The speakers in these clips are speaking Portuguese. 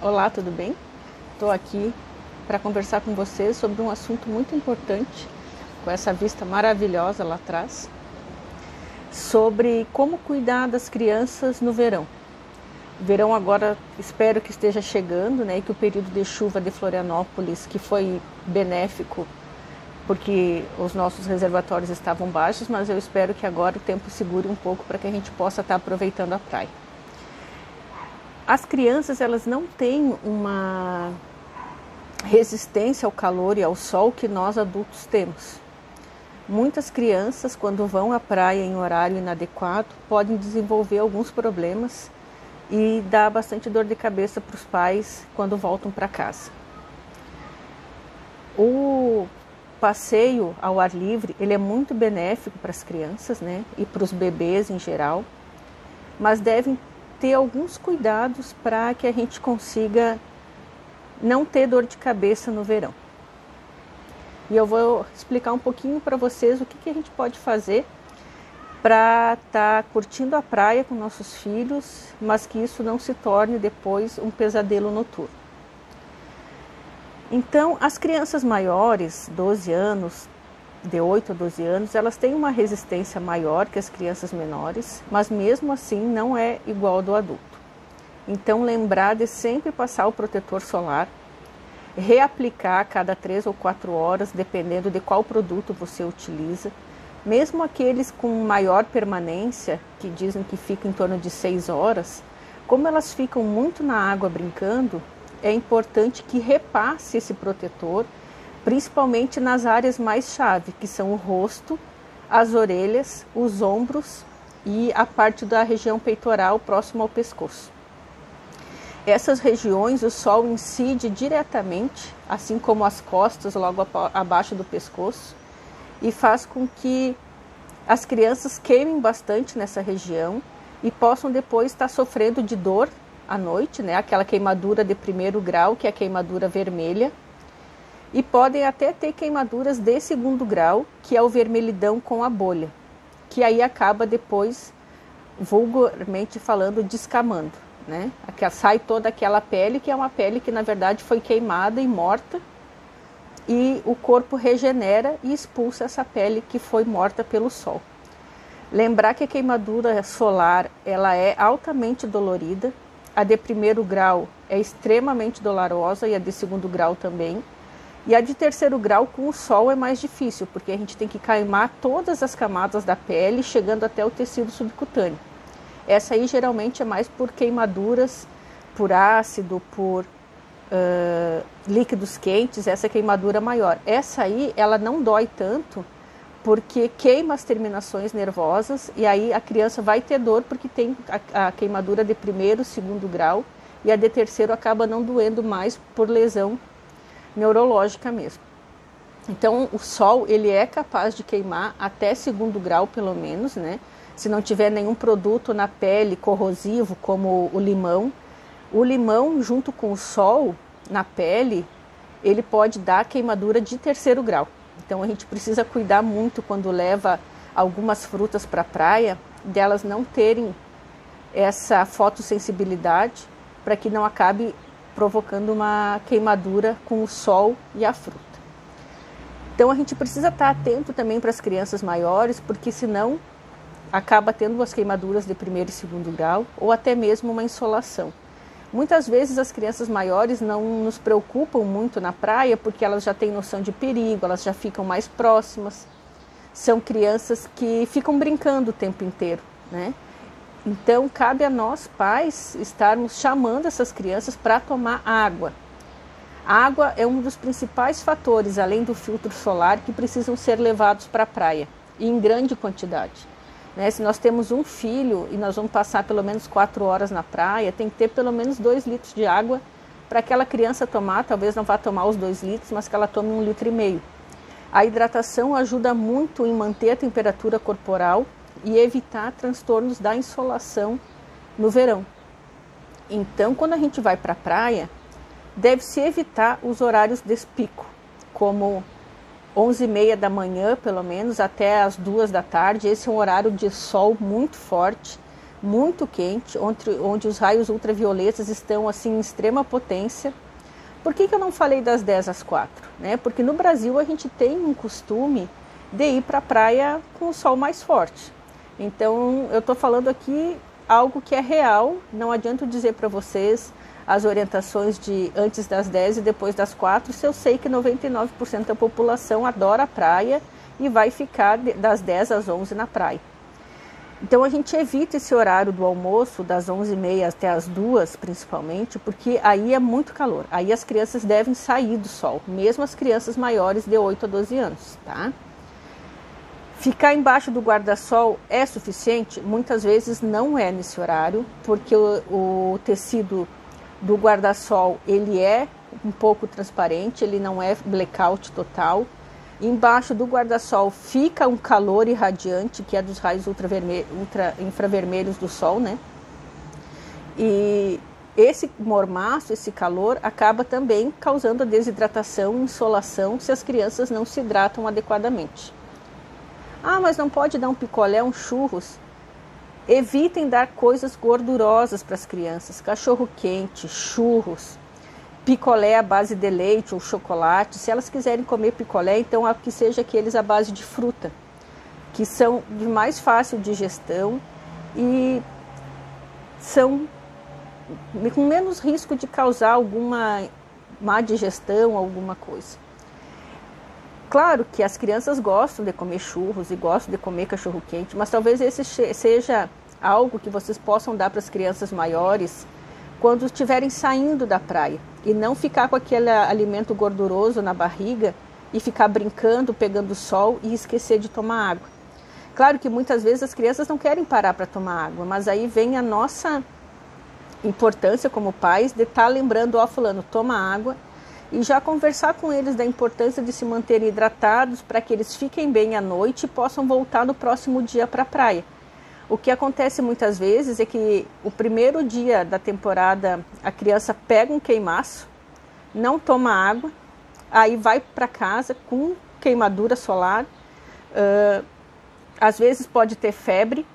Olá, tudo bem? Estou aqui para conversar com vocês sobre um assunto muito importante, com essa vista maravilhosa lá atrás, sobre como cuidar das crianças no verão. O verão agora espero que esteja chegando, né, e que o período de chuva de Florianópolis, que foi benéfico, porque os nossos reservatórios estavam baixos, mas eu espero que agora o tempo segure um pouco para que a gente possa estar aproveitando a praia. As crianças elas não têm uma resistência ao calor e ao sol que nós adultos temos. Muitas crianças, quando vão à praia em horário inadequado, podem desenvolver alguns problemas e dá bastante dor de cabeça para os pais quando voltam para casa. O passeio ao ar livre ele é muito benéfico para as crianças, né, e para os bebês em geral, mas devem ter alguns cuidados para que a gente consiga não ter dor de cabeça no verão. E eu vou explicar um pouquinho para vocês o que, que a gente pode fazer para estar tá curtindo a praia com nossos filhos, mas que isso não se torne depois um pesadelo noturno. Então, as crianças maiores, 12 anos, de 8 a 12 anos, elas têm uma resistência maior que as crianças menores, mas mesmo assim não é igual ao do adulto. Então, lembrar de sempre passar o protetor solar, reaplicar a cada 3 ou 4 horas, dependendo de qual produto você utiliza. Mesmo aqueles com maior permanência, que dizem que ficam em torno de 6 horas, como elas ficam muito na água brincando, é importante que repasse esse protetor principalmente nas áreas mais chave, que são o rosto, as orelhas, os ombros e a parte da região peitoral próxima ao pescoço. Essas regiões o sol incide diretamente, assim como as costas logo abaixo do pescoço, e faz com que as crianças queimem bastante nessa região e possam depois estar sofrendo de dor à noite, né? Aquela queimadura de primeiro grau, que é a queimadura vermelha, e podem até ter queimaduras de segundo grau, que é o vermelhidão com a bolha, que aí acaba depois, vulgarmente falando, descamando, né? Sai toda aquela pele, que é uma pele que na verdade foi queimada e morta, e o corpo regenera e expulsa essa pele que foi morta pelo sol. Lembrar que a queimadura solar ela é altamente dolorida, a de primeiro grau é extremamente dolorosa e a de segundo grau também. E a de terceiro grau com o sol é mais difícil, porque a gente tem que queimar todas as camadas da pele, chegando até o tecido subcutâneo. Essa aí geralmente é mais por queimaduras, por ácido, por uh, líquidos quentes, essa queimadura maior. Essa aí, ela não dói tanto, porque queima as terminações nervosas e aí a criança vai ter dor porque tem a, a queimadura de primeiro, segundo grau e a de terceiro acaba não doendo mais por lesão neurológica mesmo. Então, o sol ele é capaz de queimar até segundo grau, pelo menos, né? Se não tiver nenhum produto na pele corrosivo, como o limão. O limão, junto com o sol na pele, ele pode dar queimadura de terceiro grau. Então, a gente precisa cuidar muito quando leva algumas frutas para a praia, delas não terem essa fotossensibilidade, para que não acabe provocando uma queimadura com o sol e a fruta. Então a gente precisa estar atento também para as crianças maiores, porque senão acaba tendo as queimaduras de primeiro e segundo grau ou até mesmo uma insolação. Muitas vezes as crianças maiores não nos preocupam muito na praia porque elas já têm noção de perigo, elas já ficam mais próximas. São crianças que ficam brincando o tempo inteiro, né? Então, cabe a nós, pais, estarmos chamando essas crianças para tomar água. A água é um dos principais fatores, além do filtro solar, que precisam ser levados para a praia, e em grande quantidade. Né? Se nós temos um filho e nós vamos passar pelo menos quatro horas na praia, tem que ter pelo menos dois litros de água para aquela criança tomar. Talvez não vá tomar os dois litros, mas que ela tome um litro e meio. A hidratação ajuda muito em manter a temperatura corporal e evitar transtornos da insolação no verão. Então, quando a gente vai para a praia, deve-se evitar os horários despico, como 11 e meia da manhã, pelo menos, até as duas da tarde. Esse é um horário de sol muito forte, muito quente, onde, onde os raios ultravioletas estão assim em extrema potência. Por que, que eu não falei das 10 às 4? Né? Porque no Brasil a gente tem um costume de ir para a praia com o sol mais forte. Então eu estou falando aqui algo que é real, não adianta dizer para vocês as orientações de antes das 10 e depois das 4, se eu sei que 99% da população adora a praia e vai ficar das 10 às 11 na praia. Então a gente evita esse horário do almoço, das 11h30 até as 2 principalmente, porque aí é muito calor. Aí as crianças devem sair do sol, mesmo as crianças maiores de 8 a 12 anos, tá? Ficar embaixo do guarda-sol é suficiente? Muitas vezes não é nesse horário, porque o, o tecido do guarda-sol ele é um pouco transparente, ele não é blackout total. Embaixo do guarda-sol fica um calor irradiante, que é dos raios ultra, infravermelhos do sol, né? E esse mormaço, esse calor, acaba também causando a desidratação, insolação, se as crianças não se hidratam adequadamente. Ah, mas não pode dar um picolé, um churros. Evitem dar coisas gordurosas para as crianças, cachorro quente, churros, picolé à base de leite ou chocolate. Se elas quiserem comer picolé, então que seja aqueles à base de fruta, que são de mais fácil digestão e são com menos risco de causar alguma má digestão, alguma coisa. Claro que as crianças gostam de comer churros e gostam de comer cachorro quente, mas talvez esse seja algo que vocês possam dar para as crianças maiores quando estiverem saindo da praia e não ficar com aquele alimento gorduroso na barriga e ficar brincando, pegando sol e esquecer de tomar água. Claro que muitas vezes as crianças não querem parar para tomar água, mas aí vem a nossa importância como pais de estar tá lembrando, ó, fulano, toma água e já conversar com eles da importância de se manterem hidratados para que eles fiquem bem à noite e possam voltar no próximo dia para a praia. O que acontece muitas vezes é que o primeiro dia da temporada a criança pega um queimaço, não toma água, aí vai para casa com queimadura solar, uh, às vezes pode ter febre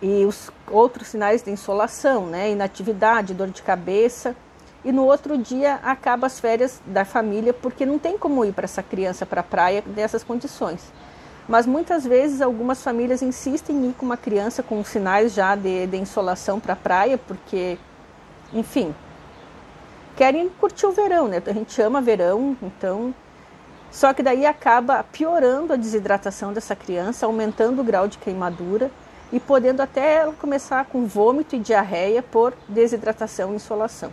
e os outros sinais de insolação, né, inatividade, dor de cabeça. E no outro dia acaba as férias da família porque não tem como ir para essa criança para a praia nessas condições. Mas muitas vezes algumas famílias insistem em ir com uma criança com sinais já de, de insolação para a praia, porque, enfim, querem curtir o verão, né? A gente ama verão, então. Só que daí acaba piorando a desidratação dessa criança, aumentando o grau de queimadura e podendo até ela começar com vômito e diarreia por desidratação e insolação.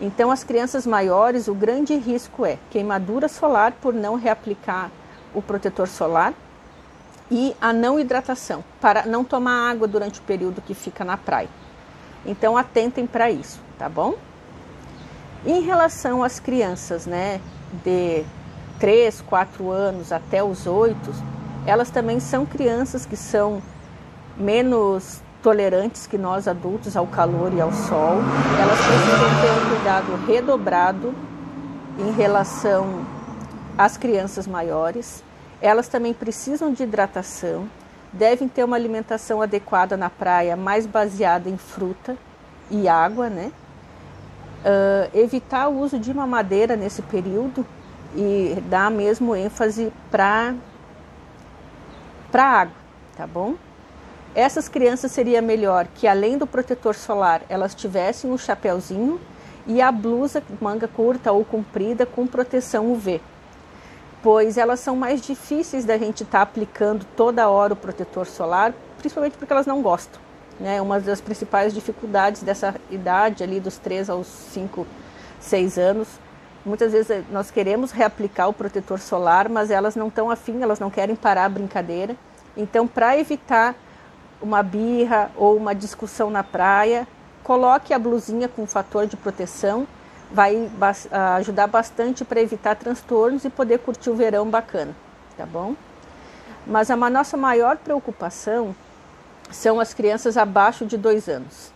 Então, as crianças maiores, o grande risco é queimadura solar por não reaplicar o protetor solar e a não hidratação, para não tomar água durante o período que fica na praia. Então atentem para isso, tá bom? Em relação às crianças, né, de 3, 4 anos até os 8, elas também são crianças que são menos tolerantes que nós adultos ao calor e ao sol. Elas precisam ter um cuidado redobrado em relação às crianças maiores. Elas também precisam de hidratação, devem ter uma alimentação adequada na praia, mais baseada em fruta e água, né? Uh, evitar o uso de mamadeira nesse período e dar mesmo ênfase para para água, tá bom? Essas crianças seria melhor que além do protetor solar elas tivessem um chapéuzinho e a blusa manga curta ou comprida com proteção UV pois elas são mais difíceis da gente estar tá aplicando toda hora o protetor solar, principalmente porque elas não gostam. Né? Uma das principais dificuldades dessa idade ali dos 3 aos 5, 6 anos, muitas vezes nós queremos reaplicar o protetor solar, mas elas não estão afim, elas não querem parar a brincadeira. Então, para evitar uma birra ou uma discussão na praia, coloque a blusinha com fator de proteção vai ajudar bastante para evitar transtornos e poder curtir o verão bacana, tá bom? Mas a nossa maior preocupação são as crianças abaixo de dois anos.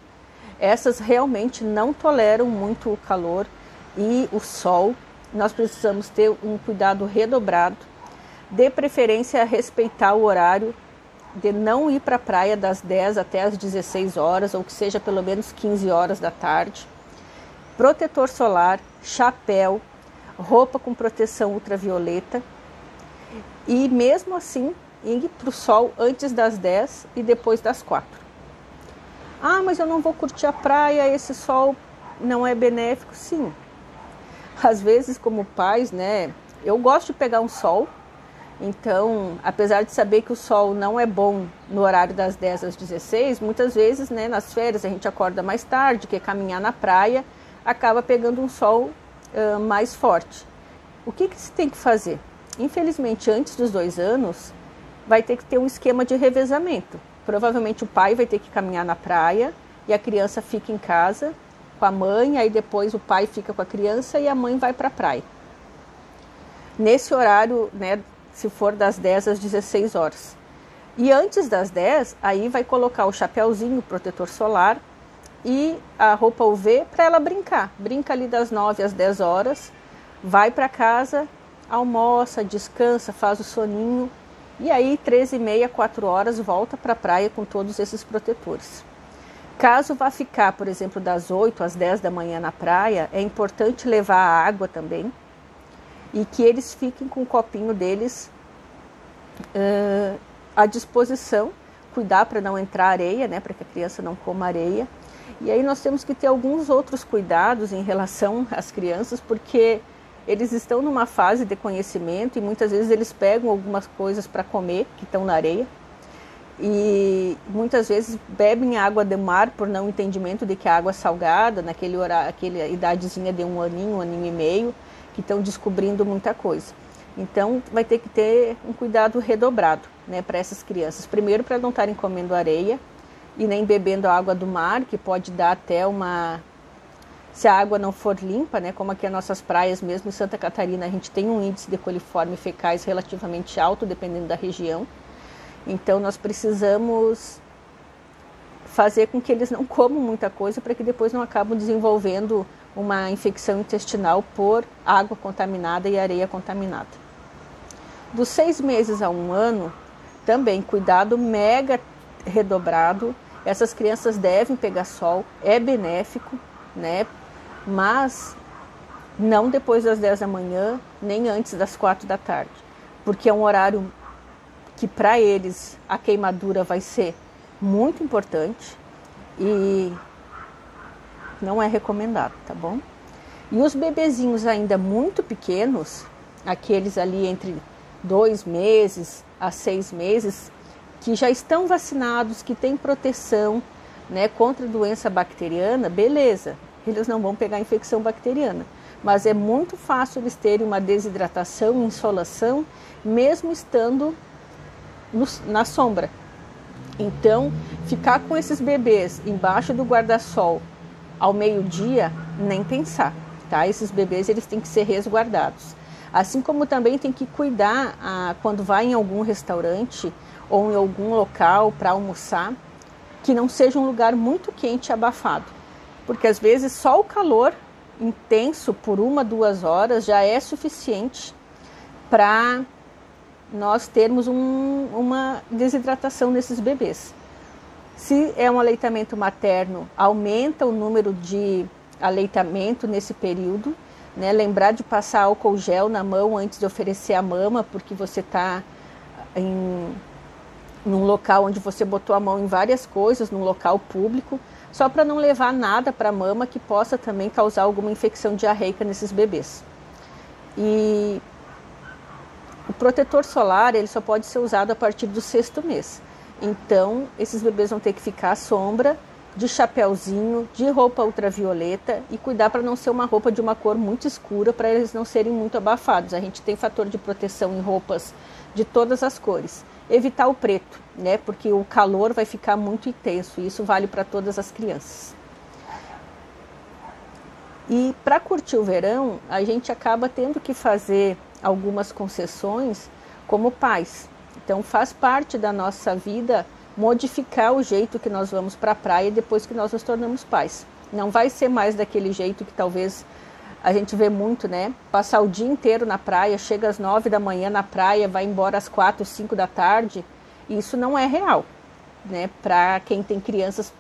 Essas realmente não toleram muito o calor e o sol. Nós precisamos ter um cuidado redobrado, de preferência respeitar o horário de não ir para a praia das 10 até as 16 horas, ou que seja pelo menos 15 horas da tarde. Protetor solar, chapéu, roupa com proteção ultravioleta. E mesmo assim, ir para o sol antes das 10 e depois das 4. Ah, mas eu não vou curtir a praia, esse sol não é benéfico. Sim. Às vezes, como pais, né, eu gosto de pegar um sol, então, apesar de saber que o sol não é bom no horário das 10 às 16, muitas vezes, né, nas férias a gente acorda mais tarde, quer caminhar na praia, acaba pegando um sol uh, mais forte. O que, que se tem que fazer? Infelizmente, antes dos dois anos, vai ter que ter um esquema de revezamento. Provavelmente o pai vai ter que caminhar na praia e a criança fica em casa com a mãe, aí depois o pai fica com a criança e a mãe vai para a praia. Nesse horário, né, se for das 10 às 16 horas. E antes das 10, aí vai colocar o chapéuzinho, protetor solar e a roupa UV para ela brincar. Brinca ali das 9 às 10 horas, vai para casa, almoça, descansa, faz o soninho e aí 13 e meia, 4 horas volta para a praia com todos esses protetores. Caso vá ficar, por exemplo, das 8 às 10 da manhã na praia, é importante levar a água também, e que eles fiquem com o copinho deles uh, à disposição, cuidar para não entrar areia, né, para que a criança não coma areia. E aí nós temos que ter alguns outros cuidados em relação às crianças, porque eles estão numa fase de conhecimento e muitas vezes eles pegam algumas coisas para comer que estão na areia e muitas vezes bebem água de mar por não entendimento de que a água é salgada, naquele horário, aquela idadezinha de um aninho, um aninho e meio que estão descobrindo muita coisa. Então, vai ter que ter um cuidado redobrado né, para essas crianças. Primeiro, para não estarem comendo areia e nem bebendo água do mar, que pode dar até uma. Se a água não for limpa, né, como aqui as nossas praias, mesmo em Santa Catarina, a gente tem um índice de coliforme fecais relativamente alto, dependendo da região. Então, nós precisamos fazer com que eles não comam muita coisa para que depois não acabem desenvolvendo uma infecção intestinal por água contaminada e areia contaminada. Dos seis meses a um ano, também cuidado mega redobrado. Essas crianças devem pegar sol, é benéfico, né? Mas não depois das 10 da manhã, nem antes das 4 da tarde, porque é um horário que para eles a queimadura vai ser muito importante e não é recomendado, tá bom? E os bebezinhos ainda muito pequenos, aqueles ali entre dois meses a seis meses, que já estão vacinados, que têm proteção né, contra doença bacteriana, beleza, eles não vão pegar infecção bacteriana. Mas é muito fácil eles terem uma desidratação, insolação, mesmo estando no, na sombra. Então, ficar com esses bebês embaixo do guarda-sol ao meio-dia, nem pensar, tá? Esses bebês eles têm que ser resguardados. Assim como também tem que cuidar ah, quando vai em algum restaurante ou em algum local para almoçar, que não seja um lugar muito quente e abafado, porque às vezes só o calor intenso por uma, duas horas já é suficiente para nós termos um, uma desidratação nesses bebês. Se é um aleitamento materno, aumenta o número de aleitamento nesse período. Né? Lembrar de passar álcool gel na mão antes de oferecer a mama, porque você está em num local onde você botou a mão em várias coisas, num local público, só para não levar nada para a mama que possa também causar alguma infecção diarreica nesses bebês. E o protetor solar ele só pode ser usado a partir do sexto mês. Então, esses bebês vão ter que ficar à sombra, de chapéuzinho, de roupa ultravioleta e cuidar para não ser uma roupa de uma cor muito escura para eles não serem muito abafados. A gente tem fator de proteção em roupas de todas as cores. Evitar o preto, né? Porque o calor vai ficar muito intenso e isso vale para todas as crianças. E para curtir o verão, a gente acaba tendo que fazer algumas concessões como pais. Então faz parte da nossa vida modificar o jeito que nós vamos para a praia depois que nós nos tornamos pais. Não vai ser mais daquele jeito que talvez a gente vê muito, né? Passar o dia inteiro na praia, chega às nove da manhã na praia, vai embora às quatro, cinco da tarde. Isso não é real, né? Para quem tem crianças